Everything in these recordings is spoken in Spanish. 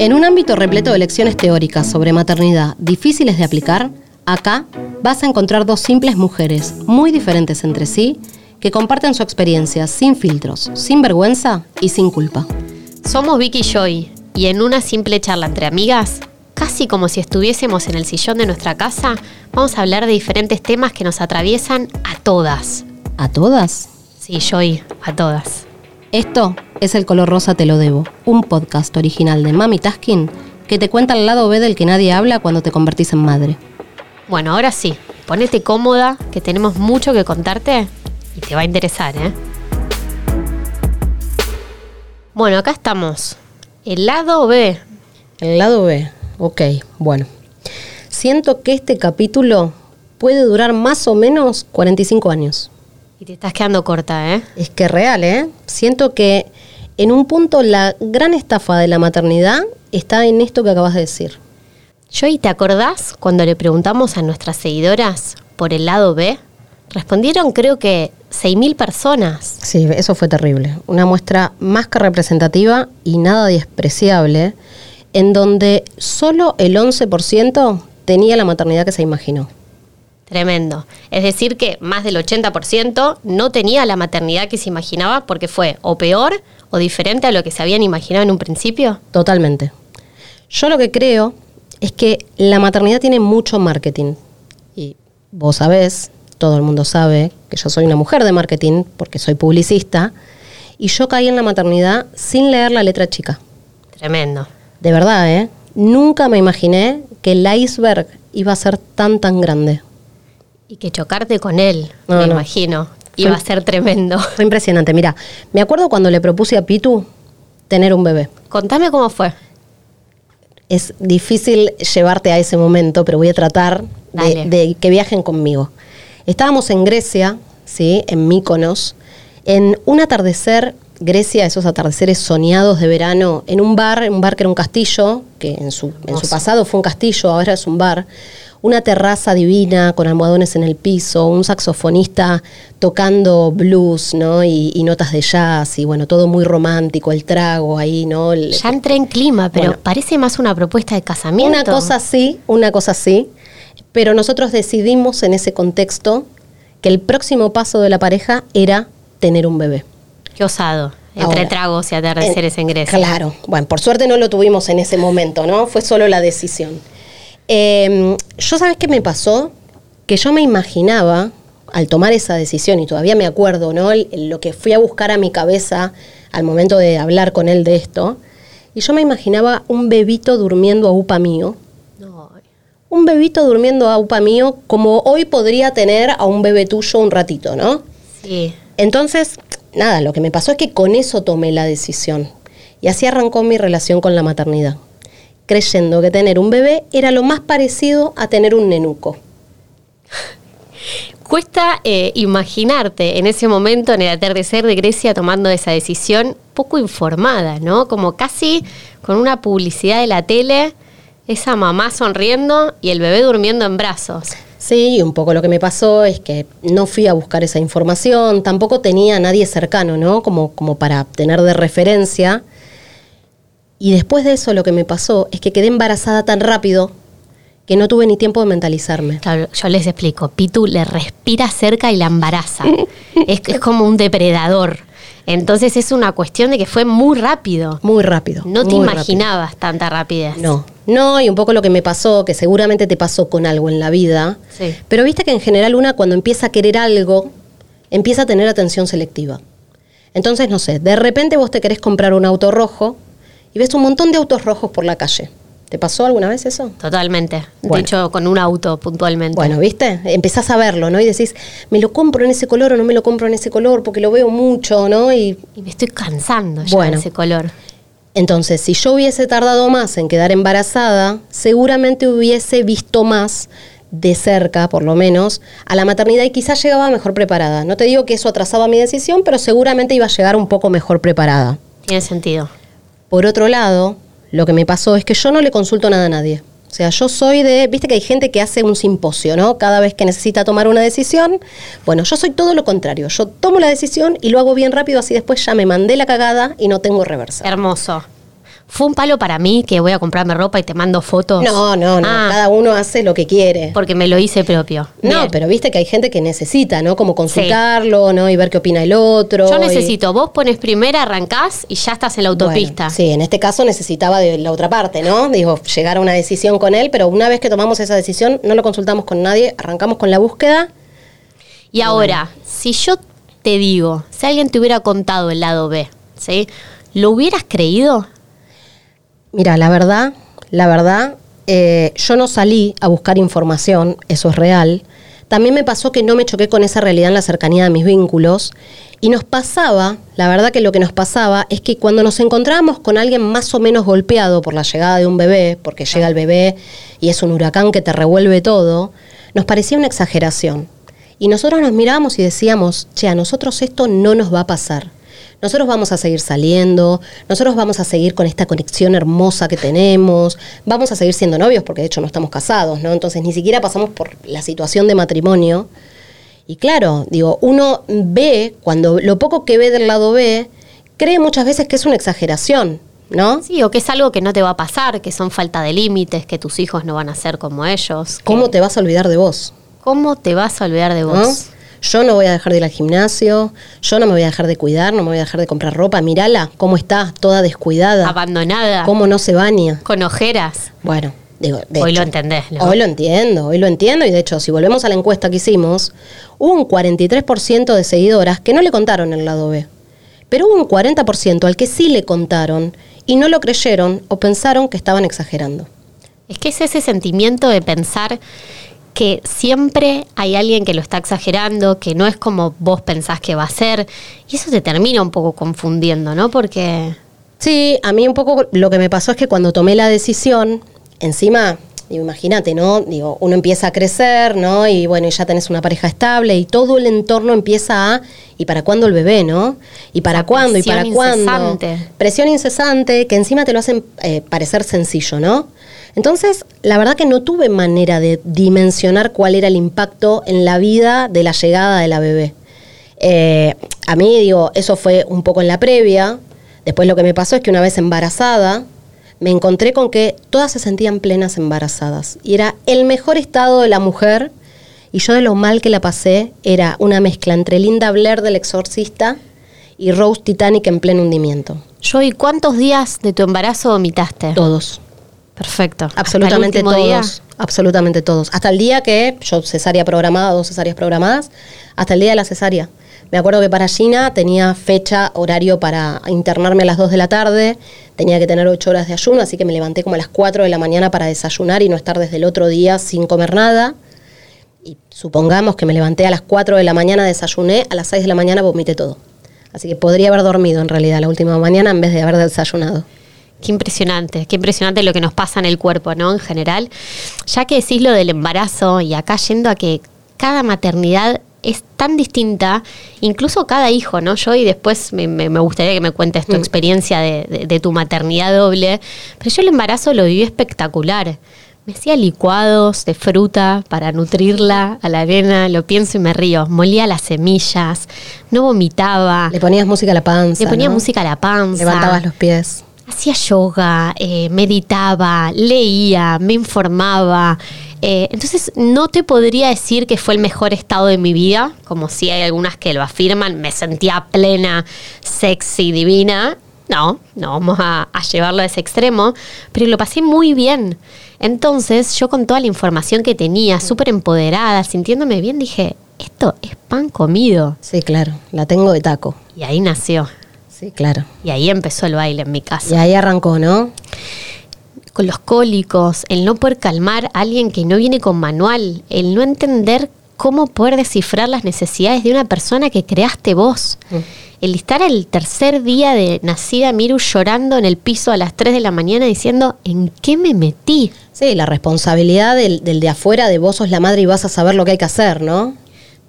En un ámbito repleto de lecciones teóricas sobre maternidad difíciles de aplicar, acá vas a encontrar dos simples mujeres, muy diferentes entre sí, que comparten su experiencia sin filtros, sin vergüenza y sin culpa. Somos Vicky y Joy, y en una simple charla entre amigas, casi como si estuviésemos en el sillón de nuestra casa, vamos a hablar de diferentes temas que nos atraviesan a todas. ¿A todas? Sí, Joy, a todas. Esto es El Color Rosa Te Lo Debo, un podcast original de Mami Taskin que te cuenta el lado B del que nadie habla cuando te convertís en madre. Bueno, ahora sí, ponete cómoda, que tenemos mucho que contarte y te va a interesar, ¿eh? Bueno, acá estamos. El lado B. El lado B, ok, bueno. Siento que este capítulo puede durar más o menos 45 años. Y te estás quedando corta, ¿eh? Es que real, ¿eh? Siento que en un punto la gran estafa de la maternidad está en esto que acabas de decir. Joy, ¿te acordás cuando le preguntamos a nuestras seguidoras por el lado B? Respondieron creo que 6.000 personas. Sí, eso fue terrible. Una muestra más que representativa y nada despreciable, en donde solo el 11% tenía la maternidad que se imaginó. Tremendo. Es decir, que más del 80% no tenía la maternidad que se imaginaba porque fue o peor o diferente a lo que se habían imaginado en un principio. Totalmente. Yo lo que creo es que la maternidad tiene mucho marketing. Y vos sabés, todo el mundo sabe que yo soy una mujer de marketing porque soy publicista. Y yo caí en la maternidad sin leer la letra chica. Tremendo. De verdad, ¿eh? Nunca me imaginé que el iceberg iba a ser tan, tan grande. Y que chocarte con él, No, me no. imagino, iba a ser tremendo. Fue impresionante. Mira, me acuerdo cuando le propuse a Pitu tener un bebé. Contame cómo fue. Es difícil llevarte a ese momento, pero voy a tratar de, que viajen conmigo. Estábamos en Grecia, ¿sí? en Mykonos, en un atardecer, Grecia, esos atardeceres soñados de verano, en un bar, un bar que era un castillo, que en su, en su Hermoso. pasado fue un castillo, ahora es un bar, una terraza divina con almohadones en el piso, un saxofonista tocando blues, ¿no? Y, y notas de jazz, y bueno, todo muy romántico, el trago ahí, ¿no? El- Ya entré en clima, pero Bueno. parece más una propuesta de casamiento. una cosa así, una cosa así, pero nosotros decidimos en ese contexto que el próximo paso de la pareja era tener un bebé. Qué osado. Entre Ahora, tragos y atardeceres en Grecia. Claro, bueno, por suerte no lo tuvimos en ese momento, ¿no? Fue solo la decisión. Eh, yo, ¿sabes qué me pasó? Que yo me imaginaba, al tomar esa decisión, y todavía me acuerdo, ¿no? Lo que fui a buscar a mi cabeza al momento de hablar con él de esto, y yo me imaginaba un bebito durmiendo a upa mío, No, un bebito durmiendo a upa mío como hoy podría tener a un bebé tuyo un ratito, ¿no? sí. Entonces, nada, lo que me pasó es que con eso tomé la decisión. Y así arrancó mi relación con la maternidad, creyendo que tener un bebé era lo más parecido a tener un nenuco. Cuesta eh, imaginarte en ese momento, en el atardecer de Grecia, tomando esa decisión poco informada, ¿no? Como casi con una publicidad de la tele, esa mamá sonriendo y el bebé durmiendo en brazos. Sí, y un poco lo que me pasó es que no fui a buscar esa información, tampoco tenía a nadie cercano, ¿no? Como, como para tener de referencia. Y después de eso lo que me pasó es que quedé embarazada tan rápido que no tuve ni tiempo de mentalizarme. Claro, yo les explico, Pitu le respira cerca y la embaraza. es, es como un depredador. Entonces es una cuestión de que fue muy rápido. Muy rápido. No te muy rápido. imaginabas tanta rapidez. No, no, y un poco lo que me pasó, que seguramente te pasó con algo en la vida, Sí. pero viste que en general una cuando empieza a querer algo, empieza a tener atención selectiva. Entonces, no sé, de repente vos te querés comprar un auto rojo y ves un montón de autos rojos por la calle. ¿Te pasó alguna vez eso? Totalmente. De hecho, con un auto puntualmente. Bueno, ¿viste? Empezás a verlo, ¿no? Y decís, ¿me lo compro en ese color o no me lo compro en ese color? Porque lo veo mucho, ¿no? Y Y me estoy cansando ya Bueno. de ese color. Entonces, si yo hubiese tardado más en quedar embarazada, seguramente hubiese visto más de cerca, por lo menos, a la maternidad y quizás llegaba mejor preparada. No te digo que eso atrasaba mi decisión, pero seguramente iba a llegar un poco mejor preparada. Tiene sentido. Por otro lado, lo que me pasó es que yo no le consulto nada a nadie. O sea, yo soy de, viste que hay gente que hace un simposio, ¿no? Cada vez que necesita tomar una decisión. Bueno, yo soy todo lo contrario. Yo tomo la decisión y lo hago bien rápido, así después ya me mandé la cagada y no tengo reversa. Hermoso. Fue un palo para mí que voy a comprarme ropa y te mando fotos. No, no, no. Ah, Cada uno hace lo que quiere. porque me lo hice propio. No, Bien. pero viste que hay gente que necesita, ¿no? Como consultarlo, ¿no? Y ver qué opina el otro. Yo y- necesito, vos pones primera, arrancás y ya estás en la autopista. Bueno, sí, en este caso necesitaba de la otra parte, ¿no? Digo, llegar a una decisión con él, pero una vez que tomamos esa decisión, no lo consultamos con nadie, arrancamos con la búsqueda. Y ahora, si yo te digo, si alguien te hubiera contado el lado B, ¿sí? ¿Lo hubieras creído? Mira, la verdad, la verdad, eh, yo no salí a buscar información, eso es real. También me pasó que no me choqué con esa realidad en la cercanía de mis vínculos. Y nos pasaba, la verdad que lo que nos pasaba es que cuando nos encontrábamos con alguien más o menos golpeado por la llegada de un bebé, porque llega el bebé y es un huracán que te revuelve todo, nos parecía una exageración. Y nosotros nos mirábamos y decíamos, che, a nosotros esto no nos va a pasar. Nosotros vamos a seguir saliendo, nosotros vamos a seguir con esta conexión hermosa que tenemos, vamos a seguir siendo novios porque de hecho no estamos casados, ¿no? Entonces ni siquiera pasamos por la situación de matrimonio. Y claro, digo, uno ve, cuando lo poco que ve del lado B, cree muchas veces que es una exageración, ¿no? Sí, o que es algo que no te va a pasar, que son falta de límites, que tus hijos no van a ser como ellos. que- ¿Cómo te vas a olvidar de vos? ¿Cómo te vas a olvidar de ¿no? Yo no voy a dejar de ir al gimnasio, yo no me voy a dejar de cuidar, no me voy a dejar de comprar ropa. Mírala, cómo está, toda descuidada, Abandonada, cómo no se baña. con ojeras. Bueno, digo, de Hoy hecho, lo entendés, ¿no? Hoy lo entiendo, hoy lo entiendo y de hecho, si volvemos a la encuesta que hicimos, hubo un 43% de seguidoras que no le contaron el lado B. Pero hubo un 40% al que sí le contaron y no lo creyeron o pensaron que estaban exagerando. Es que es ese sentimiento de pensar que siempre hay alguien que lo está exagerando, que no es como vos pensás que va a ser, y eso te termina un poco confundiendo, ¿no? Porque Sí, a mí un poco lo que me pasó es que cuando tomé la decisión, encima, digo, imagínate, ¿no? Digo, uno empieza a crecer, ¿no? Y bueno, ya tenés una pareja estable y todo el entorno empieza a, ¿y para cuándo el bebé, no? ¿Y para cuándo? ¿Y para presión cuándo? incesante. Presión incesante que encima te lo hacen eh, parecer sencillo, ¿no? Entonces, la verdad que no tuve manera de dimensionar cuál era el impacto en la vida de la llegada de la bebé. Eh, a mí, digo, eso fue un poco en la previa. Después lo que me pasó es que una vez embarazada, me encontré con que todas se sentían plenas embarazadas. Y era el mejor estado de la mujer. Y yo de lo mal que la pasé, era una mezcla entre Linda Blair del exorcista y Rose Titanic en pleno hundimiento. yo, ¿y cuántos días de tu embarazo vomitaste? Todos. Perfecto. ¿Hasta el Absolutamente todos. día? Absolutamente todos. Hasta el día que yo cesárea programada, dos cesáreas programadas, hasta el día de la cesárea. Me acuerdo que para Gina tenía fecha, horario para internarme a las 2 de la tarde, tenía que tener 8 horas de ayuno, así que me levanté como a las 4 de la mañana para desayunar y no estar desde el otro día sin comer nada. Y supongamos que me levanté a las 4 de la mañana, desayuné, a las 6 de la mañana vomité todo. Así que podría haber dormido en realidad la última mañana en vez de haber desayunado. Qué impresionante, qué impresionante lo que nos pasa en el cuerpo, ¿no? En general. Ya que decís lo del embarazo y acá yendo a que cada maternidad es tan distinta, incluso cada hijo, ¿no? Yo y después me, me- me gustaría que me cuentes tu experiencia de, de- de tu maternidad doble, pero yo el embarazo lo viví espectacular. Me hacía licuados de fruta para nutrirla a la arena, lo pienso y me río. Molía las semillas, no vomitaba, Le ponías música a la panza. le ponía ¿no? música a la panza. Levantabas los pies. Hacía yoga, eh, meditaba, leía, me informaba. Eh, entonces no te podría decir que fue el mejor estado de mi vida, como si hay algunas que lo afirman, me sentía plena, sexy, divina. No, no vamos a, a llevarlo a ese extremo, pero lo pasé muy bien. Entonces yo con toda la información que tenía, súper empoderada, sintiéndome bien, dije, esto es pan comido. Sí, claro, la tengo de taco. Y ahí nació. Sí, claro. Y ahí empezó el baile en mi casa. Y ahí arrancó, ¿no? con los cólicos, el no poder calmar a alguien que no viene con manual, el no entender cómo poder descifrar las necesidades de una persona que creaste vos. Mm. El estar el tercer día de nacida Miru llorando en el piso a las 3 de la mañana diciendo, ¿en qué me metí? Sí, la responsabilidad del, del de afuera, de vos sos la madre y vas a saber lo que hay que hacer, ¿no?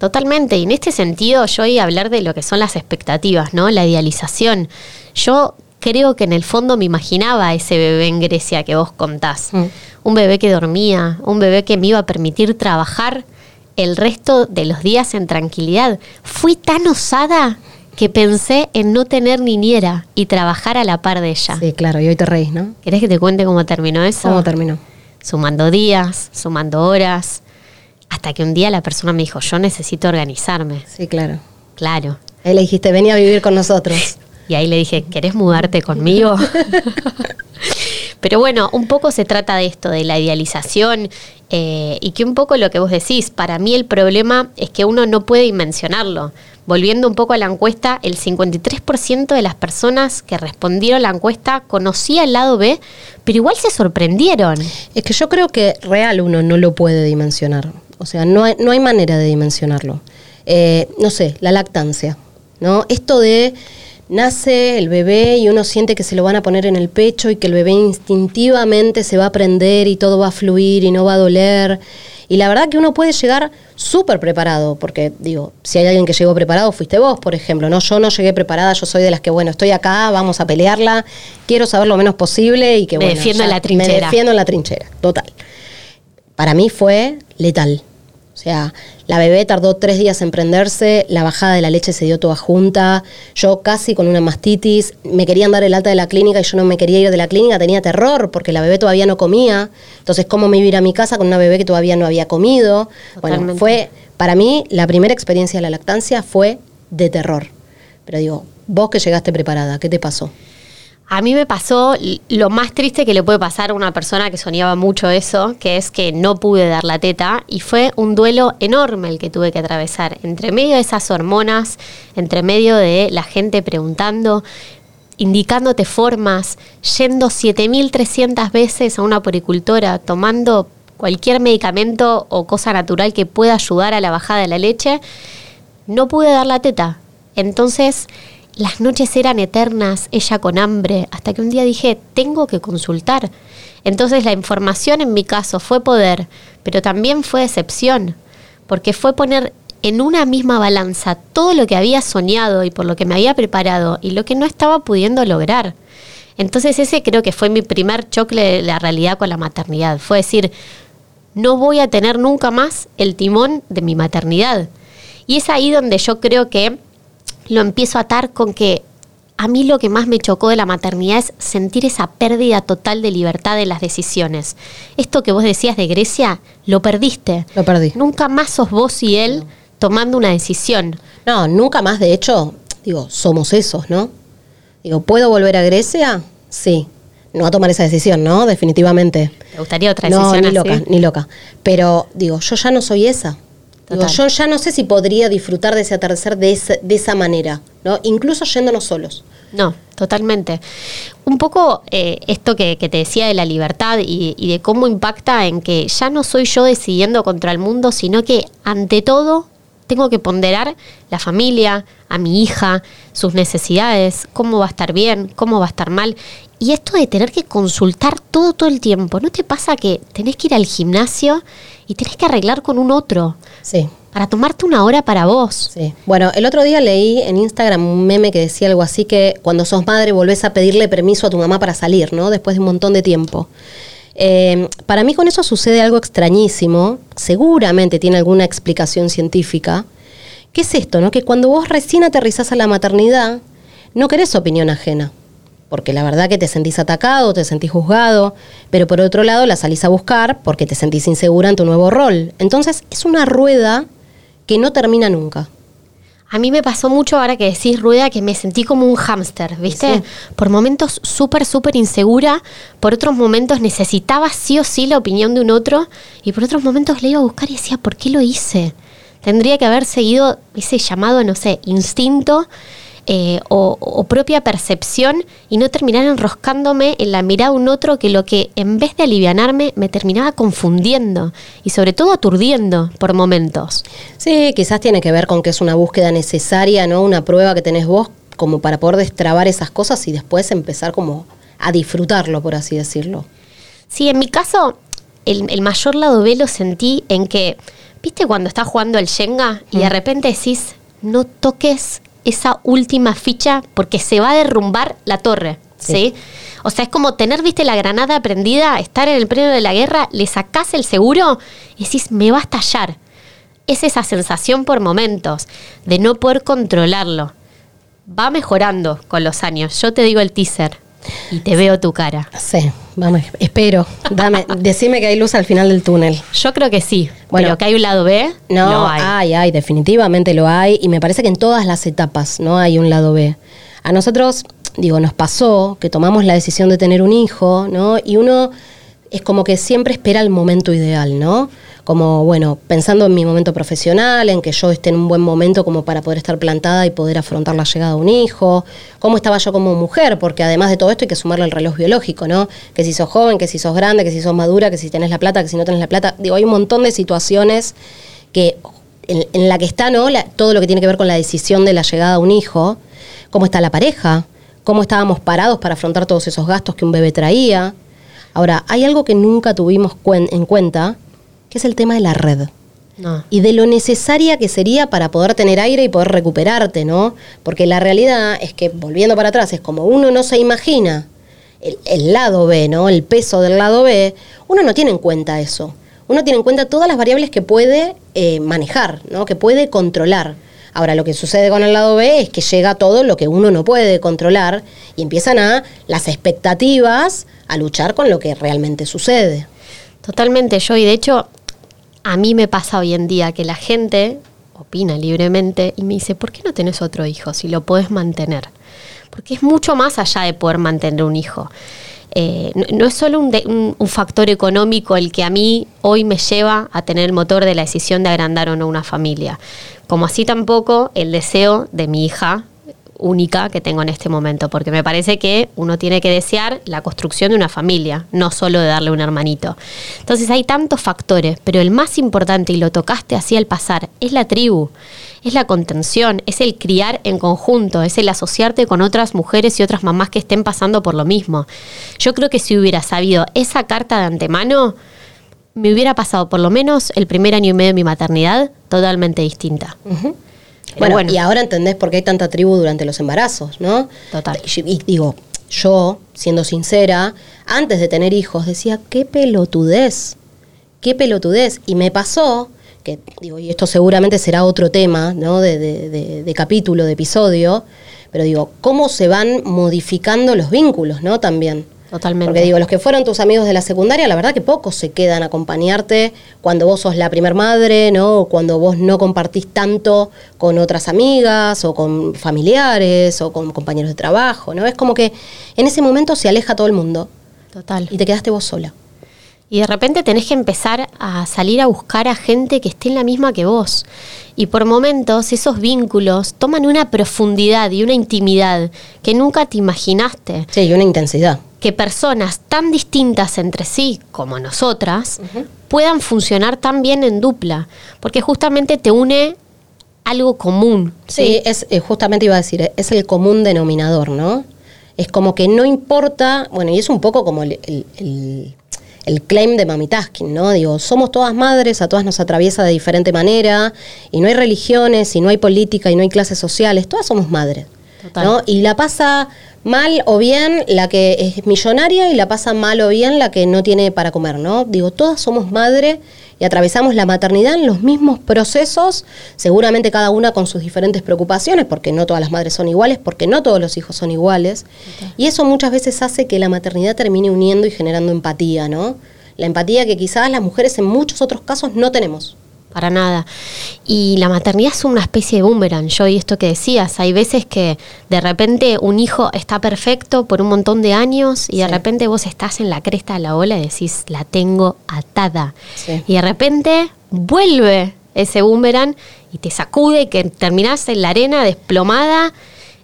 Totalmente, y en este sentido yo iba a hablar de lo que son las expectativas, ¿no? La idealización. Yo creo que en el fondo me imaginaba ese bebé en Grecia que vos contás. Mm. Un bebé que dormía, un bebé que me iba a permitir trabajar el resto de los días en tranquilidad. Fui tan osada que pensé en no tener niñera y trabajar a la par de ella. Sí, claro, y hoy te reís, ¿no? ¿Querés que te cuente cómo terminó eso? ¿Cómo terminó? Sumando días, sumando horas, hasta que un día la persona me dijo, yo necesito organizarme. Sí, claro. Claro. Ahí le dijiste, vení a vivir con nosotros. Y ahí le dije, ¿querés mudarte conmigo? Pero bueno, un poco se trata de esto, de la idealización eh, y que un poco lo que vos decís, para mí el problema es que uno no puede dimensionarlo. Volviendo un poco a la encuesta, el 53% de las personas que respondieron a la encuesta conocía el lado B, pero igual se sorprendieron. Es que yo creo que real uno no lo puede dimensionar. O sea, no hay, no hay manera de dimensionarlo. Eh, no sé, la lactancia, ¿no? Esto de nace el bebé y uno siente que se lo van a poner en el pecho y que el bebé instintivamente se va a prender y todo va a fluir y no va a doler. Y la verdad que uno puede llegar súper preparado, porque digo, si hay alguien que llegó preparado, fuiste vos, por ejemplo, ¿no? Yo no llegué preparada, yo soy de las que, bueno, estoy acá, vamos a pelearla, quiero saber lo menos posible y que, Me bueno, defiendo en la trinchera. Me defiendo en la trinchera, total. Para mí fue letal. O sea, la bebé tardó tres días en prenderse, la bajada de la leche se dio toda junta, yo casi con una mastitis, me querían dar el alta de la clínica y yo no me quería ir de la clínica, tenía terror porque la bebé todavía no comía, entonces cómo me iba a ir a mi casa con una bebé que todavía no había comido. Bueno, fue, para mí, la primera experiencia de la lactancia fue de terror. Pero digo, vos que llegaste preparada, ¿qué te pasó? A mí me pasó lo más triste que le puede pasar a una persona que soñaba mucho eso, que es que no pude dar la teta y fue un duelo enorme el que tuve que atravesar. Entre medio de esas hormonas, entre medio de la gente preguntando, indicándote formas, yendo 7300 veces a una poricultora, tomando cualquier medicamento o cosa natural que pueda ayudar a la bajada de la leche, no pude dar la teta. Entonces, las noches eran eternas, ella con hambre, hasta que un día dije, tengo que consultar. Entonces la información en mi caso fue poder, pero también fue decepción, porque fue poner en una misma balanza todo lo que había soñado y por lo que me había preparado y lo que no estaba pudiendo lograr. Entonces ese creo que fue mi primer choque de la realidad con la maternidad. Fue decir, no voy a tener nunca más el timón de mi maternidad. Y es ahí donde yo creo que lo empiezo a atar con que a mí lo que más me chocó de la maternidad es sentir esa pérdida total de libertad de las decisiones. Esto que vos decías de Grecia, lo perdiste. Lo perdí. Nunca más sos vos y él tomando una decisión. No, nunca más, de hecho, digo, somos esos, ¿no? Digo, ¿puedo volver a Grecia? Sí. No a tomar esa decisión, ¿no? Definitivamente. ¿Te gustaría otra No, decisión ni así? loca, ni loca. Pero digo, yo ya no soy esa. Digo, yo ya no sé si podría disfrutar de ese atardecer de, esa manera, ¿no? Incluso yéndonos solos. No, totalmente. Un poco eh, esto que, que te decía de la libertad y, y de cómo impacta en que ya no soy yo decidiendo contra el mundo, sino que ante todo tengo que ponderar la familia, a mi hija, sus necesidades, cómo va a estar bien, cómo va a estar mal. Y esto de tener que consultar todo, todo el tiempo, ¿no te pasa que tenés que ir al gimnasio y tenés que arreglar con un otro Sí, para tomarte una hora para vos? sí. Bueno, el otro día leí en Instagram un meme que decía algo así que cuando sos madre volvés a pedirle permiso a tu mamá para salir, ¿no? Después de un montón de tiempo. Eh, para mí con eso sucede algo extrañísimo, seguramente tiene alguna explicación científica. ¿Qué es esto, no? Que cuando vos recién aterrizás a la maternidad, no querés opinión ajena. Porque la verdad que te sentís atacado, te sentís juzgado, pero por otro lado la salís a buscar porque te sentís insegura en tu nuevo rol. Entonces es una rueda que no termina nunca. A mí me pasó mucho ahora que decís rueda que me sentí como un hámster, ¿viste? Sí. Por momentos súper, súper insegura, por otros momentos necesitaba sí o sí la opinión de un otro y por otros momentos le iba a buscar y decía, ¿por qué lo hice? Tendría que haber seguido ese llamado, no sé, instinto eh, o, o propia percepción y no terminar enroscándome en la mirada de un otro que lo que en vez de alivianarme me terminaba confundiendo y sobre todo aturdiendo por momentos. Sí, quizás tiene que ver con que es una búsqueda necesaria, ¿no? Una prueba que tenés vos como para poder destrabar esas cosas y después empezar como a disfrutarlo, por así decirlo. Sí, en mi caso, el, el mayor lado B lo sentí en que, ¿viste cuando estás jugando al Shenga y de repente decís, no toques esa última ficha porque se va a derrumbar la torre? ¿Sí? Sí. O sea, es como tener, viste, la granada prendida, estar en el premio de la guerra, le sacás el seguro y decís, me va a estallar. Es esa sensación por momentos de no poder controlarlo. va mejorando con los años. Yo te digo el teaser y te veo tu cara. Sí, vamos, espero. Dame, decime que hay luz al final del túnel. Yo creo que sí. Bueno, pero que hay un lado B, no, lo hay. hay, hay, definitivamente lo hay. Y me parece que en todas las etapas no hay un lado B. A nosotros, digo, nos pasó que tomamos la decisión de tener un hijo, ¿no? Y uno es como que siempre espera el momento ideal, ¿no? Como, bueno, pensando en mi momento profesional, en que yo esté en un buen momento como para poder estar plantada y poder afrontar la llegada de un hijo, cómo estaba yo como mujer, porque además de todo esto hay que sumarle el reloj biológico, ¿no? Que si sos joven, que si sos grande, que si sos madura, que si tenés la plata, que si no tenés la plata. Digo, hay un montón de situaciones que en, la que está, ¿no? todo lo que tiene que ver con la decisión de la llegada de un hijo, cómo está la pareja, cómo estábamos parados para afrontar todos esos gastos que un bebé traía Ahora, hay algo que nunca tuvimos en cuenta, que es el tema de la red. Y de lo necesaria que sería para poder tener aire y poder recuperarte, ¿no? Porque la realidad es que, volviendo para atrás, es como uno no se imagina el, lado B, ¿no? El peso del lado B, uno no tiene en cuenta eso. Uno tiene en cuenta todas las variables que puede eh, manejar, ¿no? Que puede controlar. Ahora, lo que sucede con el lado B es que llega todo lo que uno no puede controlar y empiezan a las expectativas a luchar con lo que realmente sucede. Totalmente, yo, y de hecho, a mí me pasa hoy en día que la gente opina libremente y me dice, ¿por qué no tenés otro hijo si lo puedes mantener? Porque es mucho más allá de poder mantener un hijo. Eh, no, es solo un, un, factor económico el que a mí hoy me lleva a tener el motor de la decisión de agrandar o no una familia, como así tampoco el deseo de mi hija única que tengo en este momento, porque me parece que uno tiene que desear la construcción de una familia, no solo de darle un hermanito. Entonces hay tantos factores, pero el más importante, y lo tocaste así al pasar, es la tribu, es la contención, es el criar en conjunto, es el asociarte con otras mujeres y otras mamás que estén pasando por lo mismo. Yo creo que si hubiera sabido esa carta de antemano, me hubiera pasado por lo menos el primer año y medio de mi maternidad totalmente distinta. Bueno, y ahora entendés por qué hay tanta tribu durante los embarazos, ¿no? Total. Y, digo, yo, siendo sincera, antes de tener hijos, decía, qué pelotudez, qué pelotudez. Y me pasó, que digo, y esto seguramente será otro tema, ¿no? De, de, de capítulo, de episodio, pero digo, cómo se van modificando los vínculos, ¿no? También. Totalmente. Porque digo, los que fueron tus amigos de la secundaria, la verdad que pocos se quedan a acompañarte cuando vos sos la primer madre, ¿no? O cuando vos no compartís tanto con otras amigas o con familiares o con compañeros de trabajo, ¿no? Es como que en ese momento se aleja todo el mundo. Total. Y te quedaste vos sola. Y de repente tenés que empezar a salir a buscar a gente que esté en la misma que vos. Y por momentos esos vínculos toman una profundidad y una intimidad que nunca te imaginaste. Sí, y una intensidad que personas tan distintas entre sí como nosotras puedan funcionar tan bien en dupla, porque justamente te une algo común. Sí, es eh, justamente iba a decir, es el común denominador, ¿no? Es como que no importa, bueno, y es un poco como el, el, claim de Mami Taskin, ¿no? Digo, somos todas madres, a todas nos atraviesa de diferente manera, y no hay religiones, y no hay política, y no hay clases sociales, todas somos madres. ¿No? Y la pasa mal o bien la que es millonaria y la pasa mal o bien la que no tiene para comer, ¿no? Digo, todas somos madre y atravesamos la maternidad en los mismos procesos, seguramente cada una con sus diferentes preocupaciones, porque no todas las madres son iguales, porque no todos los hijos son iguales. Y eso muchas veces hace que la maternidad termine uniendo y generando empatía, ¿no? La empatía que quizás las mujeres en muchos otros casos no tenemos para nada. Y la maternidad es una especie de boomerang, yo y esto que decías, hay veces que de repente un hijo está perfecto por un montón de años y de repente vos estás en la cresta de la ola y decís, la tengo atada. Y de repente vuelve ese boomerang y te sacude que terminás en la arena desplomada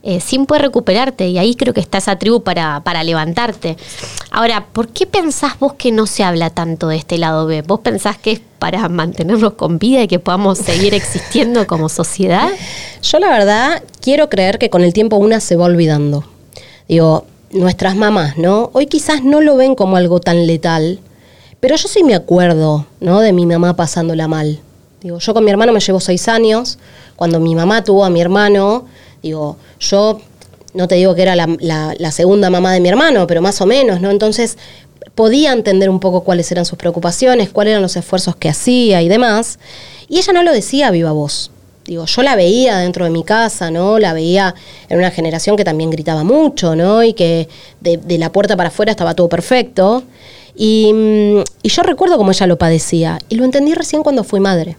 eh, sin poder recuperarte. Y ahí creo que está esa tribu para, para levantarte. Ahora, ¿por qué pensás vos que no se habla tanto de este lado B? ¿Vos pensás que es para mantenernos con vida y que podamos seguir existiendo como sociedad? Yo la verdad quiero creer que con el tiempo una se va olvidando. Digo, nuestras mamás, ¿no? Hoy quizás no lo ven como algo tan letal, pero yo sí me acuerdo, ¿no? De mi mamá pasándola mal. Digo, yo con mi hermano me llevo seis años. Cuando mi mamá tuvo a mi hermano, Digo, yo no te digo que era la, segunda mamá de mi hermano, pero más o menos, ¿no? Entonces podía entender un poco cuáles eran sus preocupaciones, cuáles eran los esfuerzos que hacía y demás. Y ella no lo decía a viva voz. digo, yo la veía dentro de mi casa, ¿no? La veía en una generación que también gritaba mucho, ¿no? Y que de, la puerta para afuera estaba todo perfecto. Y, mm, y yo recuerdo cómo ella lo padecía. Y lo entendí recién cuando fui madre.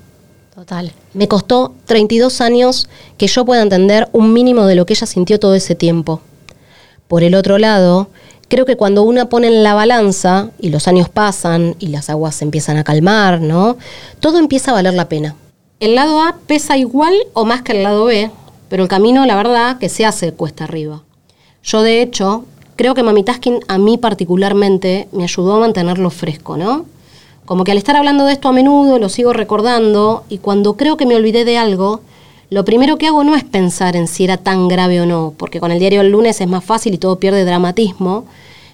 Total. Me costó 32 años que yo pueda entender un mínimo de lo que ella sintió todo ese tiempo. Por el otro lado, creo que cuando una pone en la balanza y los años pasan y las aguas se empiezan a calmar, ¿no? Todo empieza a valer la pena. El lado A pesa igual o más que el lado B, pero el camino, la verdad, que se hace cuesta arriba. Yo, de hecho, creo que Mami Tasking a mí particularmente me ayudó a mantenerlo fresco, ¿no? Como que al estar hablando de esto a menudo lo sigo recordando y cuando creo que me olvidé de algo, lo primero que hago no es pensar en si era tan grave o no, porque con el diario del lunes es más fácil y todo pierde dramatismo,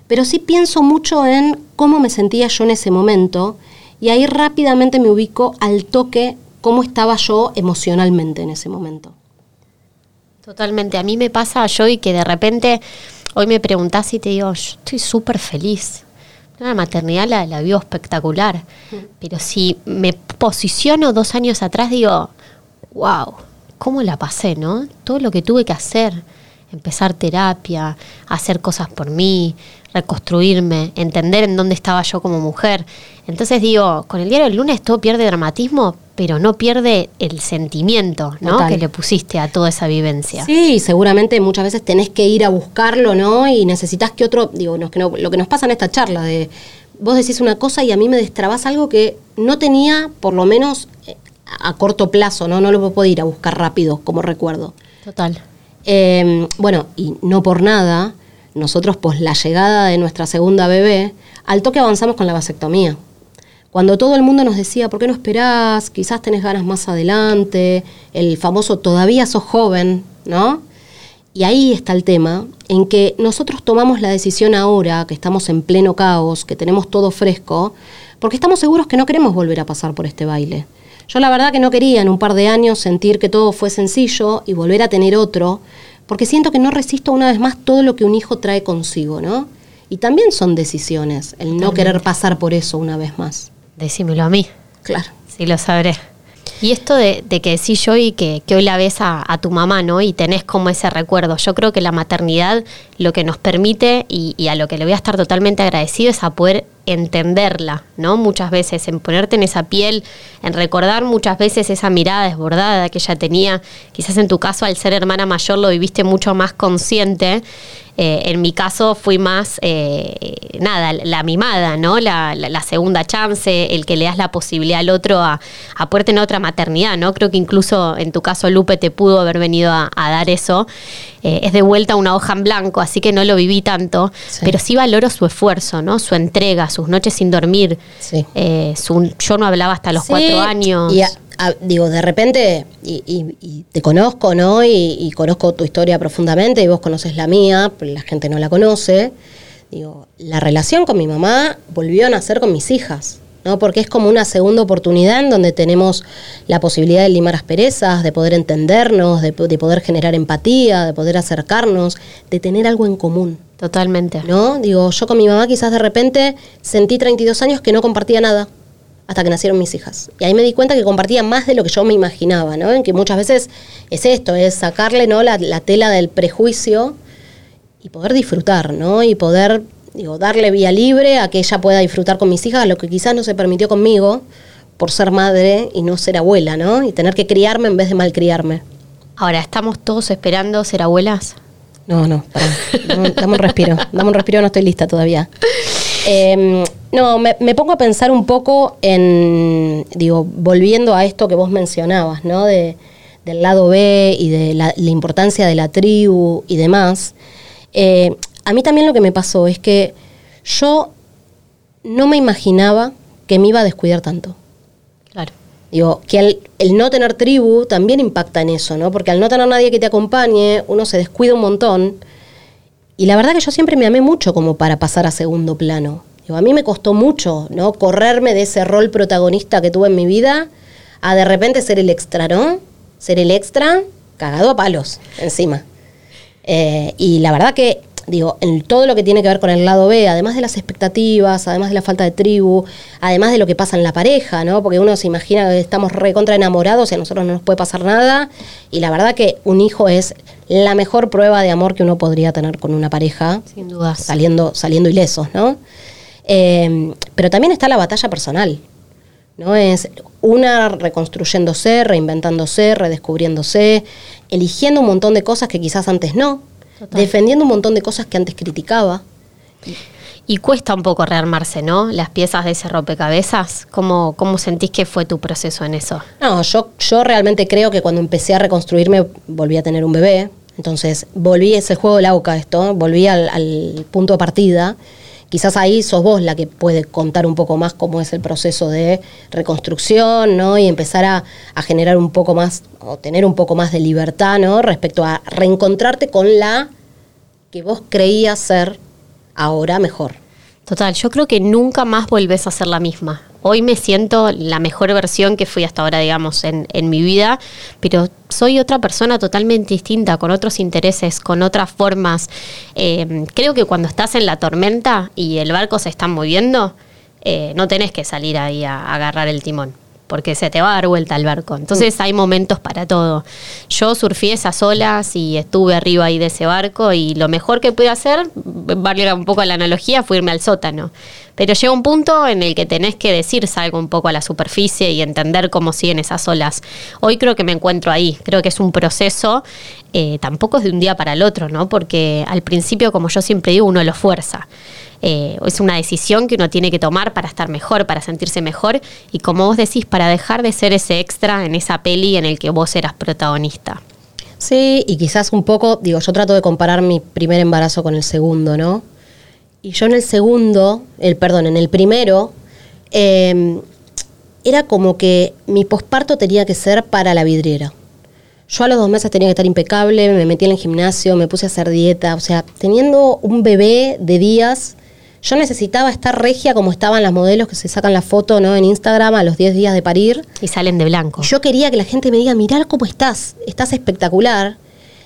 pero sí pienso mucho en cómo me sentía yo en ese momento y ahí rápidamente me ubico al toque cómo estaba yo emocionalmente en ese momento. Totalmente, a mí me pasa yo y que de repente hoy me preguntás y te digo, yo estoy súper feliz. La maternidad la, la espectacular, pero si me posiciono dos años atrás digo, wow, cómo la pasé, ¿no? Todo lo que tuve que hacer, empezar terapia, hacer cosas por mí, reconstruirme, entender en dónde estaba yo como mujer. Entonces digo, con el diario del lunes todo pierde dramatismo, pero no pierde el sentimiento, ¿no? Que le pusiste a toda esa vivencia. Sí, seguramente muchas veces tenés que ir a buscarlo, ¿no? Y necesitas que otro, digo, lo que nos pasa en esta charla de vos decís una cosa y a mí me destrabas algo que no tenía, por lo menos eh, a corto plazo, ¿no? No lo puedo ir a buscar rápido, como recuerdo. Total. Em, bueno, y no por nada, nosotros, pues la llegada de nuestra segunda bebé, al toque avanzamos con la vasectomía. Cuando todo el mundo nos decía, ¿por qué no esperás? Quizás tenés ganas más adelante, el famoso todavía sos joven, ¿no? Y ahí está el tema, en que nosotros tomamos la decisión ahora, que estamos en pleno caos, que tenemos todo fresco, porque estamos seguros que no queremos volver a pasar por este baile. Yo la verdad que no quería en un par de años sentir que todo fue sencillo y volver a tener otro, porque siento que no resisto una vez más todo lo que un hijo trae consigo, ¿no? Y también son decisiones, el no querer pasar por eso una vez más. Decímelo a mí. Claro. Sí, lo sabré. Y esto de, que decís yo y que, hoy la ves a, tu mamá, ¿no? Y tenés como ese recuerdo. Yo creo que la maternidad lo que nos permite y, y, a lo que le voy a estar totalmente agradecido es a poder entenderla, ¿no? Muchas veces, en ponerte en esa piel, en recordar muchas veces esa mirada desbordada que ella tenía. Quizás en tu caso, al ser hermana mayor, lo viviste mucho más consciente. Eh, en mi caso fui más, eh, nada, la mimada, ¿no? La, segunda chance, el que le das la posibilidad al otro a, a poder tener otra maternidad, ¿no? Creo que incluso en tu caso Lupe te pudo haber venido a, dar eso. Eh, es de vuelta una hoja en blanco, así que no lo viví tanto, pero sí valoro su esfuerzo, ¿no? Su entrega, sus noches sin dormir. Yo no hablaba hasta los cuatro años digo, de repente, y, te conozco, ¿no? Y, conozco tu historia profundamente y vos conoces la mía, pero la gente no la conoce. Digo, la relación con mi mamá volvió a nacer con mis hijas, ¿no? Porque es como una segunda oportunidad en donde tenemos la posibilidad de limar asperezas, de poder entendernos, de, de poder generar empatía, de poder acercarnos, de tener algo en común. Totalmente. ¿No? Digo, yo con mi mamá quizás de repente sentí 32 años que no compartía nada hasta que nacieron mis hijas. Y ahí me di cuenta que compartía más de lo que yo me imaginaba, ¿no? En que muchas veces es esto, es sacarle ¿no? la, tela del prejuicio y poder disfrutar, ¿no? Y poder, digo, darle vía libre a que ella pueda disfrutar con mis hijas, lo que quizás no se permitió conmigo por ser madre y no ser abuela, ¿no? Y tener que criarme en vez de malcriarme. Ahora, ¿estamos todos esperando ser abuelas? No, no, Dame, un respiro, dame un respiro, no estoy lista todavía. Em, no, me, pongo a pensar un poco en, digo, volviendo a esto que vos mencionabas, ¿no? De, del lado B y de la, importancia de la tribu y demás. Eh, a mí también lo que me pasó es que yo no me imaginaba que me iba a descuidar tanto. Digo, que el, no tener tribu también impacta en eso, ¿no? Porque al no tener nadie que te acompañe, uno se descuida un montón. Y la verdad que yo siempre me amé mucho como para pasar a segundo plano a mí me costó mucho, ¿no? Correrme de ese rol protagonista que tuve en mi vida a de repente ser el extra, ¿no? Ser el extra cagado a palos encima. Eh, y la verdad que digo, en todo lo que tiene que ver con el lado B, además de las expectativas, además de la falta de tribu, además de lo que pasa en la pareja, ¿no? Porque uno se imagina que estamos recontra enamorados y a nosotros no nos puede pasar nada. Y la verdad que un hijo es la mejor prueba de amor que uno podría tener con una pareja. Sin duda. Saliendo, saliendo ilesos, ¿no? Eh, pero también está la batalla personal. ¿no? Es una reconstruyéndose, reinventándose, redescubriéndose, eligiendo un montón de cosas que quizás antes no, defendiendo un montón de cosas que antes criticaba. Y cuesta un poco rearmarse, ¿no? Las piezas de ese rompecabezas. ¿Cómo, ¿Cómo sentís que fue tu proceso en eso? No, yo, yo realmente creo que cuando empecé a reconstruirme volví a tener un bebé. Entonces volví, ese juego de la boca esto, volví al, al punto de partida quizás ahí sos vos la que puede contar un poco más cómo es el proceso de reconstrucción, ¿no? Y empezar a, generar un poco más, o tener un poco más de libertad, ¿no? Respecto a reencontrarte con la que vos creías ser ahora mejor. Total, yo creo que nunca más volvés a ser la misma hoy me siento la mejor versión que fui hasta ahora, digamos, en, mi vida, pero soy otra persona totalmente distinta, con otros intereses, con otras formas. Eh, creo que cuando estás en la tormenta y el barco se está moviendo, eh, no tenés que salir ahí a agarrar el timón porque se te va a dar vuelta el barco. Entonces hay momentos para todo. Yo surfé esas olas y estuve arriba ahí de ese barco y lo mejor que pude hacer, valga un poco la analogía, fue irme al sótano. Pero llega un punto en el que tenés que decir salgo un poco a la superficie y entender cómo siguen esas olas. Hoy creo que me encuentro ahí, creo que es un proceso, eh, tampoco es de un día para el otro, ¿no? Porque al principio, como yo siempre digo, uno lo fuerza. Eh, es una decisión que uno tiene que tomar para estar mejor, para sentirse mejor y como vos decís, para dejar de ser ese extra en esa peli en el que vos eras protagonista. Sí, y quizás un poco, digo, yo trato de comparar mi primer embarazo con el segundo, ¿no? Y yo en el segundo, el perdón, en el primero, em, era como que mi posparto tenía que ser para la vidriera. Yo a los dos meses tenía que estar impecable, me metí en el gimnasio, me puse a hacer dieta, o sea, teniendo un bebé de días yo necesitaba estar regia como estaban las modelos que se sacan la foto ¿no? en Instagram a los 10 días de parir. Y salen de blanco. yo quería que la gente me diga, mirá cómo estás, estás espectacular.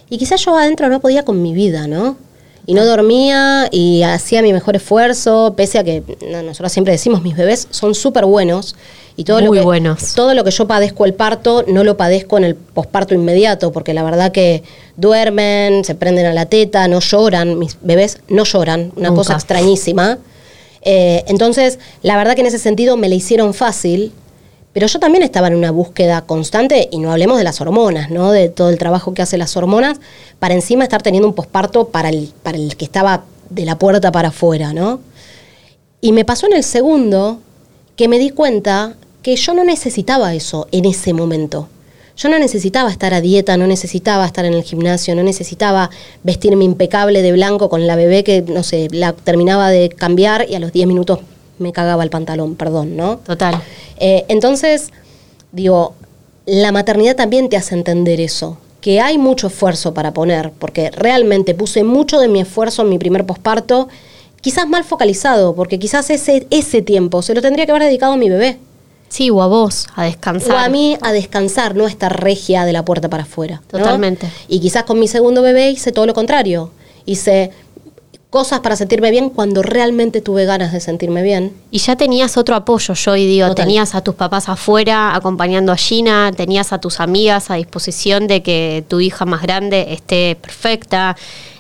Y quizás yo adentro no podía con mi vida, ¿no? Y no dormía y hacía mi mejor esfuerzo, pese a que nosotros siempre decimos, mis bebés son súper buenos y todo lo que, buenos. Todo lo que yo padezco el parto, no lo padezco en el posparto inmediato, porque la verdad que duermen, se prenden a la teta, no lloran, mis bebés no lloran, una cosa extrañísima. Eh, entonces, la verdad que en ese sentido me la hicieron fácil, pero yo también estaba en una búsqueda constante, y no hablemos de las hormonas, ¿no? De todo el trabajo que hacen las hormonas, para encima estar teniendo un posparto para el, para el que estaba de la puerta para afuera, ¿no? Y me pasó en el segundo que me di cuenta que yo no necesitaba eso en ese momento. Yo no necesitaba estar a dieta, no necesitaba estar en el gimnasio, no necesitaba vestirme impecable de blanco con la bebé que, no sé, la terminaba de cambiar y a los 10 minutos me cagaba el pantalón, perdón, ¿no? Total. Eh, entonces, digo, la maternidad también te hace entender eso, que hay mucho esfuerzo para poner, porque realmente puse mucho de mi esfuerzo en mi primer posparto, quizás mal focalizado, porque quizás ese, ese tiempo se lo tendría que haber dedicado a mi bebé. Sí, o a vos, a descansar. O a mí a descansar, no a estar regia de la puerta para afuera. Totalmente. Y quizás con mi segundo bebé hice todo lo contrario. Hice cosas para sentirme bien cuando realmente tuve ganas de sentirme bien. Y ya tenías otro apoyo, yo y digo, tenías a tus papás afuera acompañando a Gina, tenías a tus amigas a disposición de que tu hija más grande esté perfecta.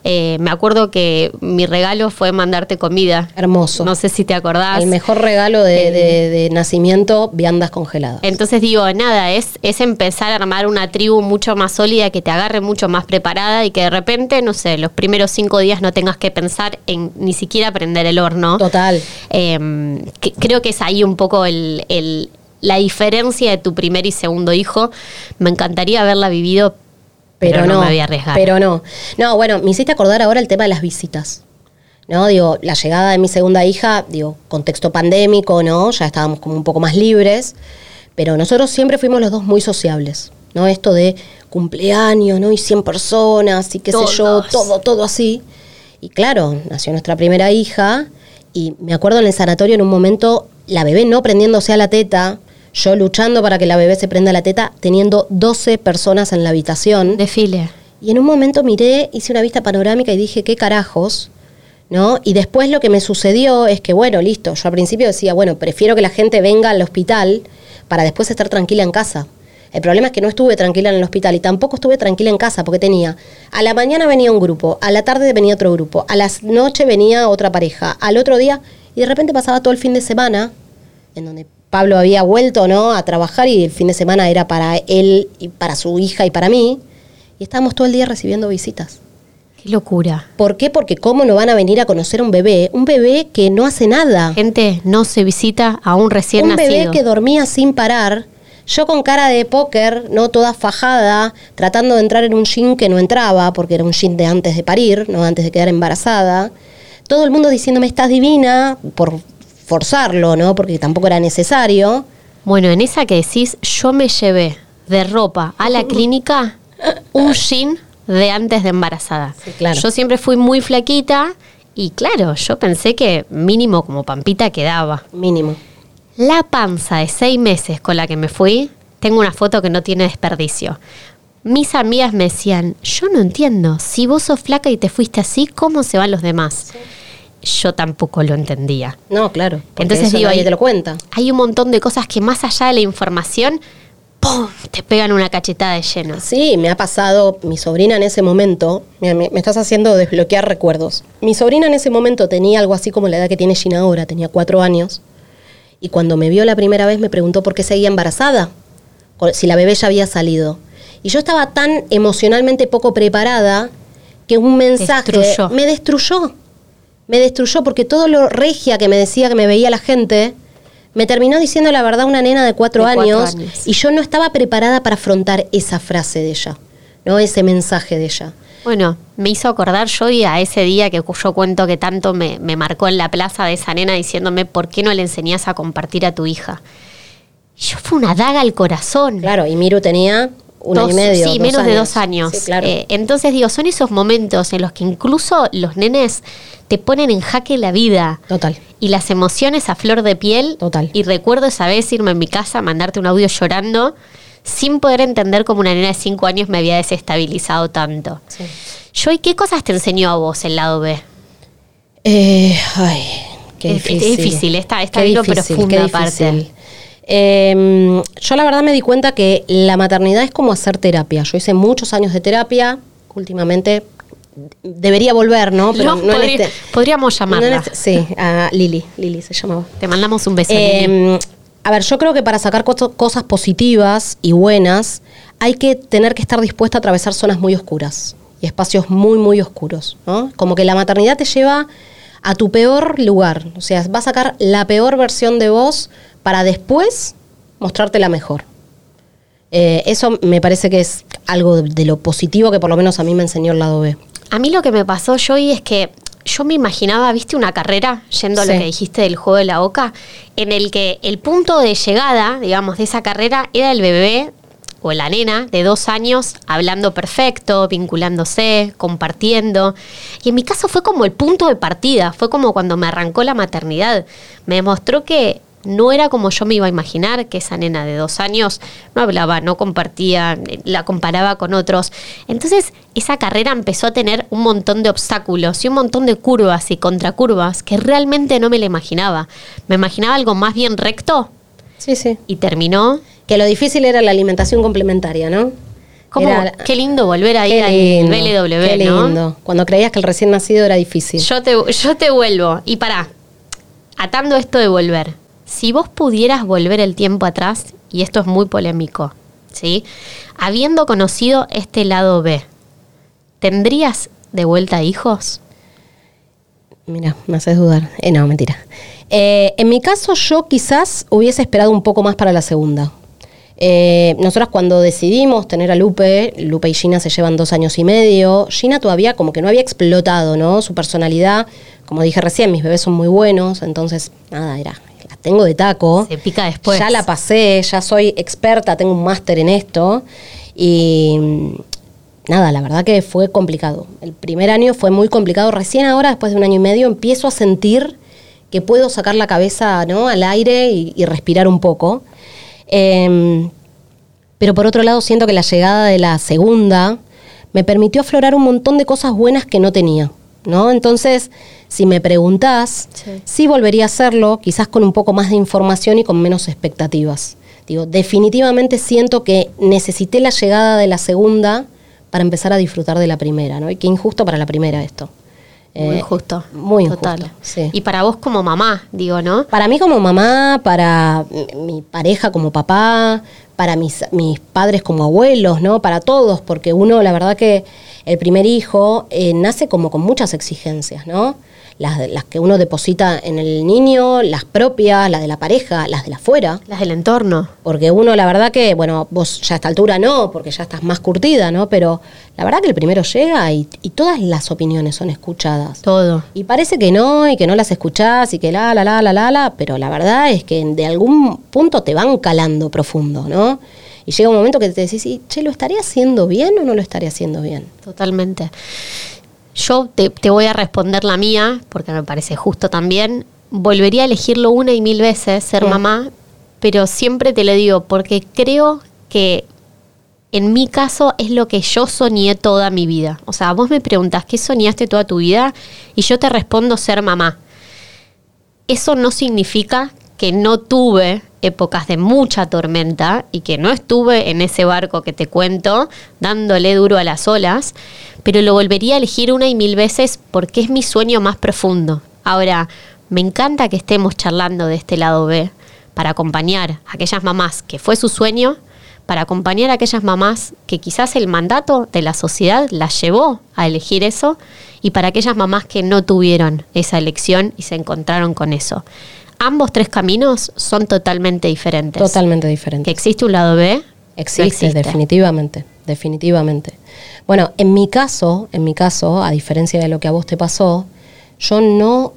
Eh, me acuerdo que mi regalo fue mandarte comida. Hermoso. No sé si te acordás. El mejor regalo de, nacimiento, viandas congeladas. Entonces digo, nada, es, es empezar a armar una tribu mucho más sólida, que te agarre mucho más preparada y que de repente, no sé, los primeros cinco días no tengas que pensar en ni siquiera prender el horno. Total. Em, creo que es ahí un poco la diferencia de tu primer y segundo hijo. Me encantaría haberla vivido pero, no, me voy a arriesgar. Pero no. No, bueno, me hiciste acordar ahora el tema de las visitas. ¿No? Digo, la llegada de mi segunda hija, digo, contexto pandémico, ¿no? Ya estábamos como un poco más libres, pero nosotros siempre fuimos los dos muy sociables, ¿no? Esto de cumpleaños, ¿no? Y 100 personas y qué sé yo, todo, todo así. Y claro, nació nuestra primera hija y me acuerdo en el sanatorio en un momento, la bebé no prendiéndose a la teta, yo luchando para que la bebé se prenda la teta, teniendo 12 personas en la habitación. Desfile. Y en un momento miré, hice una vista panorámica y dije, ¿qué carajos? ¿No? Y después lo que me sucedió es que, bueno, listo, yo al principio decía, bueno, prefiero que la gente venga al hospital para después estar tranquila en casa. El problema es que no estuve tranquila en el hospital y tampoco estuve tranquila en casa porque tenía, a la mañana venía un grupo, a la tarde venía otro grupo, a la noche venía otra pareja, al otro día, y de repente pasaba todo el fin de semana, en donde Pablo había vuelto ¿no? a trabajar y el fin de semana era para él y para su hija y para mí, y estábamos todo el día recibiendo visitas. Qué locura. ¿Por qué? Porque cómo no van a venir a conocer un bebé, un bebé que no hace nada. Gente no se visita a un recién un nacido. bebé que dormía sin parar, yo con cara de póker, no toda fajada, tratando de entrar en un jean que no entraba, porque era un jean de antes de parir, no antes de quedar embarazada. Todo el mundo diciéndome estás divina, por forzarlo, ¿no? Porque tampoco era necesario. Bueno, en esa que decís, yo me llevé de ropa a la clínica un jean de antes de embarazada. Sí, claro. Yo siempre fui muy flaquita y claro, yo pensé que mínimo como pampita quedaba. Mínimo. La panza de seis meses con la que me fui, tengo una foto que no tiene desperdicio. Mis amigas me decían, yo no entiendo, si vos sos flaca y te fuiste así, ¿cómo se van los demás? Yo tampoco lo entendía. No, claro. Entonces digo, ahí- te lo cuenta. Hay un montón de cosas que más allá de la información, ¡pum! te pegan una cachetada de lleno. Sí, me ha pasado, mi sobrina en ese momento, mira, me, me estás haciendo desbloquear recuerdos. Mi sobrina en ese momento tenía algo así como la edad que tiene Gina ahora, tenía cuatro años, y cuando me vio la primera vez me preguntó por qué seguía embarazada, si la bebé ya había salido. Y yo estaba tan emocionalmente poco preparada que un mensaje Destruyó. me destruyó. Me destruyó porque todo lo regia que me decía que me veía la gente, me terminó diciendo la verdad una nena de cuatro, De cuatro años, años. y yo no estaba preparada para afrontar esa frase de ella, ¿no? Ese mensaje de ella. Bueno, me hizo acordar yo y a ese día que yo cuento que tanto me, me marcó en la plaza de esa nena diciéndome por qué no le enseñás a compartir a tu hija. Y yo fue una daga al corazón. Claro, y Miru tenía un año y medio. Sí, dos menos de dos años. Sí, claro. Eh, entonces digo, son esos momentos en los que incluso los nenes te ponen en jaque la vida. Total. Y las emociones a flor de piel. Total. Y recuerdo esa vez irme a mi casa, mandarte un audio llorando, sin poder entender cómo una nena de cinco años me había desestabilizado tanto. Sí. Yo, ¿y qué cosas te enseñó a vos el lado B? Eh, ay, qué Es- es difícil. difícil, Qué vino difícil, profunda qué aparte. difícil. Eh, yo la verdad me di cuenta que la maternidad es como hacer terapia. Yo hice muchos años de terapia, últimamente debería volver, ¿no? Pero No, podría- este- podríamos no llamarla. este- sí, a Lili, Lili se llamaba. Te mandamos un beso. Eh, a ver, yo creo que para sacar cosas positivas y buenas hay que tener que estar dispuesta a atravesar zonas muy oscuras y espacios muy, muy oscuros. ¿no? Como que la maternidad te lleva a tu peor lugar. O sea, va a sacar la peor versión de vos para después mostrarte la mejor. Eh, eso me parece que es algo de, de lo positivo que por lo menos a mí me enseñó el lado B. A mí lo que me pasó, Joey, es que yo me imaginaba, viste, una carrera, yendo a lo que dijiste del juego de la boca, en el que el punto de llegada, digamos, de esa carrera era el bebé o la nena de dos años hablando perfecto, vinculándose, compartiendo. Y en mi caso fue como el punto de partida, fue como cuando me arrancó la maternidad. Me demostró que no era como yo me iba a imaginar, que esa nena de dos años no hablaba, no compartía, la comparaba con otros. Entonces esa carrera empezó a tener un montón de obstáculos y un montón de curvas y contracurvas que realmente no me la imaginaba. Me imaginaba algo más bien recto Sí, sí. y terminó. Que lo difícil era la alimentación complementaria, ¿no? Como, Era- qué lindo volver a ir al BLW, qué ¿no? lindo. Cuando creías que el recién nacido era difícil. Yo te, yo te vuelvo. Y pará, atando esto de volver. Si vos pudieras volver el tiempo atrás, y esto es muy polémico, ¿sí? Habiendo conocido este lado B, ¿tendrías de vuelta hijos? Mira, me haces dudar. Eh, no, mentira. Eh, en mi caso, yo quizás hubiese esperado un poco más para la segunda. Eh, nosotras cuando decidimos tener a Lupe, Lupe y Gina se llevan dos años y medio, Gina todavía como que no había explotado, ¿no? Su personalidad, como dije recién, mis bebés son muy buenos, entonces, nada, era, tengo de taco. Se pica después. Ya la pasé, ya soy experta, tengo un máster en esto. Y mm, nada, la verdad que fue complicado. El primer año fue muy complicado. Recién ahora, después de un año y medio, empiezo a sentir que puedo sacar la cabeza ¿no? al aire y, y respirar un poco. Em, pero por otro lado, siento que la llegada de la segunda me permitió aflorar un montón de cosas buenas que no tenía, ¿no? Entonces, si me preguntás, Sí. sí volvería a hacerlo, quizás con un poco más de información y con menos expectativas. Digo, definitivamente siento que necesité la llegada de la segunda para empezar a disfrutar de la primera, ¿no? Y qué injusto para la primera esto. Muy Eh, injusto. Muy injusto, sí. Y para vos como mamá, digo, ¿no? Para mí como mamá, para mi pareja como papá, para mis, mis padres como abuelos, ¿no? Para todos, porque uno, la verdad que el primer hijo eh, nace como con muchas exigencias, ¿no? Las, las que uno deposita en el niño, las propias, las de la pareja, las de la afuera. Las del entorno. Porque uno, la verdad que, bueno, vos ya a esta altura no, porque ya estás más curtida, ¿no? Pero la verdad que el primero llega y, y todas las opiniones son escuchadas. Todo. Y parece que no, y que no las escuchás, y que la, la, la, la, la, la, pero la verdad es que de algún punto te van calando profundo, ¿no? Y llega un momento que te decís, "Y, che, ¿lo estaría haciendo bien o no lo estaría haciendo bien? Totalmente. Yo te, te voy a responder la mía, porque me parece justo también. Volvería a elegirlo una y mil veces, ser Bien. mamá, pero siempre te lo digo, porque creo que en mi caso es lo que yo soñé toda mi vida. O sea, vos me preguntas, ¿qué soñaste toda tu vida? Y yo te respondo ser mamá. Eso no significa que no tuve épocas de mucha tormenta y que no estuve en ese barco que te cuento dándole duro a las olas, pero lo volvería a elegir una y mil veces porque es mi sueño más profundo. Ahora, me encanta que estemos charlando de este lado B para acompañar a aquellas mamás que fue su sueño, para acompañar a aquellas mamás que quizás el mandato de la sociedad las llevó a elegir eso y para aquellas mamás que no tuvieron esa elección y se encontraron con eso. Ambos tres caminos son totalmente diferentes. Totalmente diferente. Que existe un lado B. no Existe, definitivamente, definitivamente. Bueno, en mi caso, en mi caso, a diferencia de lo que a vos te pasó, yo no,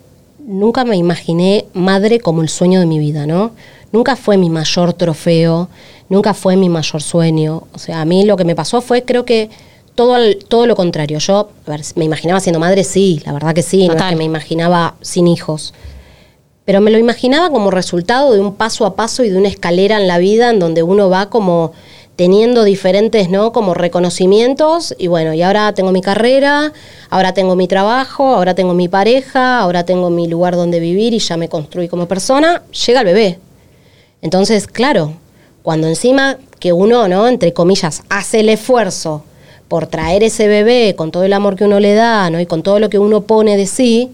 nunca me imaginé madre como el sueño de mi vida, ¿no? Nunca fue mi mayor trofeo, nunca fue mi mayor sueño. O sea, a mí lo que me pasó fue, creo que todo, todo lo contrario. Yo, a ver, me imaginaba siendo madre, sí, la verdad que sí, no es Total. que me imaginaba sin hijos pero me lo imaginaba como resultado de un paso a paso y de una escalera en la vida en donde uno va como teniendo diferentes, ¿no? Como reconocimientos y bueno, y ahora tengo mi carrera, ahora tengo mi trabajo, ahora tengo mi pareja, ahora tengo mi lugar donde vivir y ya me construí como persona, llega el bebé. Entonces, claro, cuando encima que uno, ¿no? Entre comillas, hace el esfuerzo por traer ese bebé con todo el amor que uno le da, ¿no? Y con todo lo que uno pone de sí,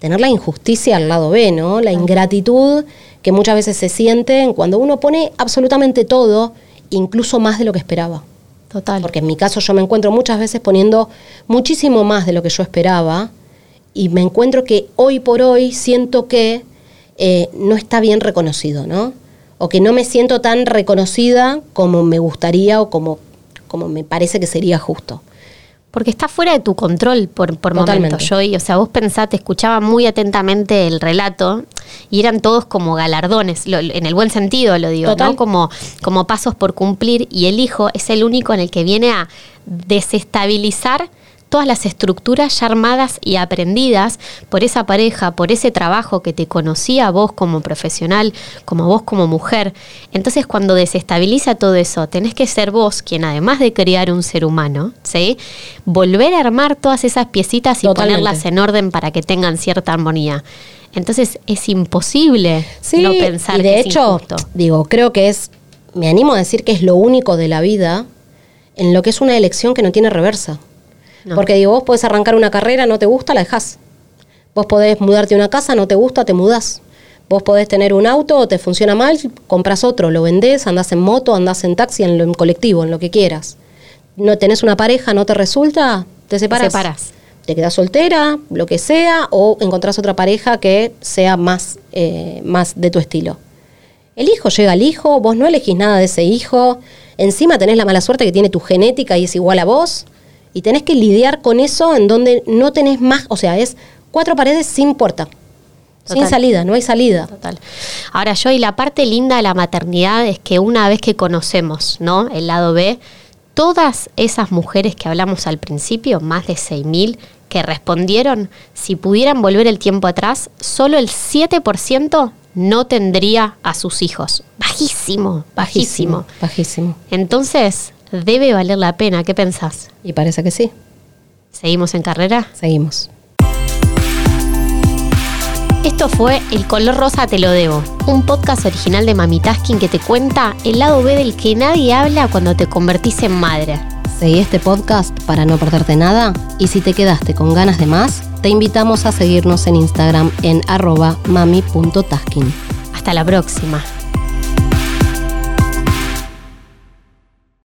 tener la injusticia al lado B, ¿no? La ingratitud que muchas veces se siente cuando uno pone absolutamente todo, incluso más de lo que esperaba. Total. Porque en mi caso yo me encuentro muchas veces poniendo muchísimo más de lo que yo esperaba y me encuentro que hoy por hoy siento que eh, no está bien reconocido, ¿no? O que no me siento tan reconocida como me gustaría o como, como me parece que sería justo. Porque está fuera de tu control por, por momentos, Joy. O sea, vos pensate, escuchaba muy atentamente el relato y eran todos como galardones, lo- en el buen sentido lo digo, Total. ¿no? Como, como pasos por cumplir y el hijo es el único en el que viene a desestabilizar todas las estructuras ya armadas y aprendidas por esa pareja, por ese trabajo que te conocía a vos como profesional, como vos como mujer. Entonces, cuando desestabiliza todo eso, tenés que ser vos quien, además de crear un ser humano, ¿sí? Volver a armar todas esas piecitas y Totalmente. ponerlas en orden para que tengan cierta armonía. Entonces, es imposible Sí, no pensar y de que es hecho, injusto. digo, creo que es, me animo a decir que es lo único de la vida en lo que es una elección que no tiene reversa. No. Porque digo, vos podés arrancar una carrera, no te gusta, la dejás. Vos podés mudarte a una casa, no te gusta, te mudás. Vos podés tener un auto, te funciona mal, compras otro, lo vendés, andás en moto, andás en taxi, en, lo- en colectivo, en lo que quieras. No tenés una pareja, no te resulta, te separás. separás. Te quedás soltera, lo que sea, o encontrás otra pareja que sea más, eh, más de tu estilo. El hijo llega al hijo, vos no elegís nada de ese hijo, encima tenés la mala suerte que tiene tu genética y es igual a vos, y tenés que lidiar con eso en donde no tenés más, o sea, es cuatro paredes sin puerta, sin salida, no hay salida. Total. Ahora, yo y la parte linda de la maternidad es que una vez que conocemos, ¿no? El lado B, todas esas mujeres que hablamos al principio, más de 6.000 que respondieron, si pudieran volver el tiempo atrás, solo el 7% no tendría a sus hijos. Bajísimo, bajísimo. Bajísimo. Entonces, debe valer la pena. ¿Qué pensás? Y parece que sí. ¿Seguimos en carrera? Seguimos. Esto fue El color rosa te lo debo, un podcast original de Mami Tasking que te cuenta el lado B del que nadie habla cuando te convertís en madre. Seguí este podcast para no perderte nada y si te quedaste con ganas de más, te invitamos a seguirnos en Instagram en arroba mami.tasking. Hasta la próxima.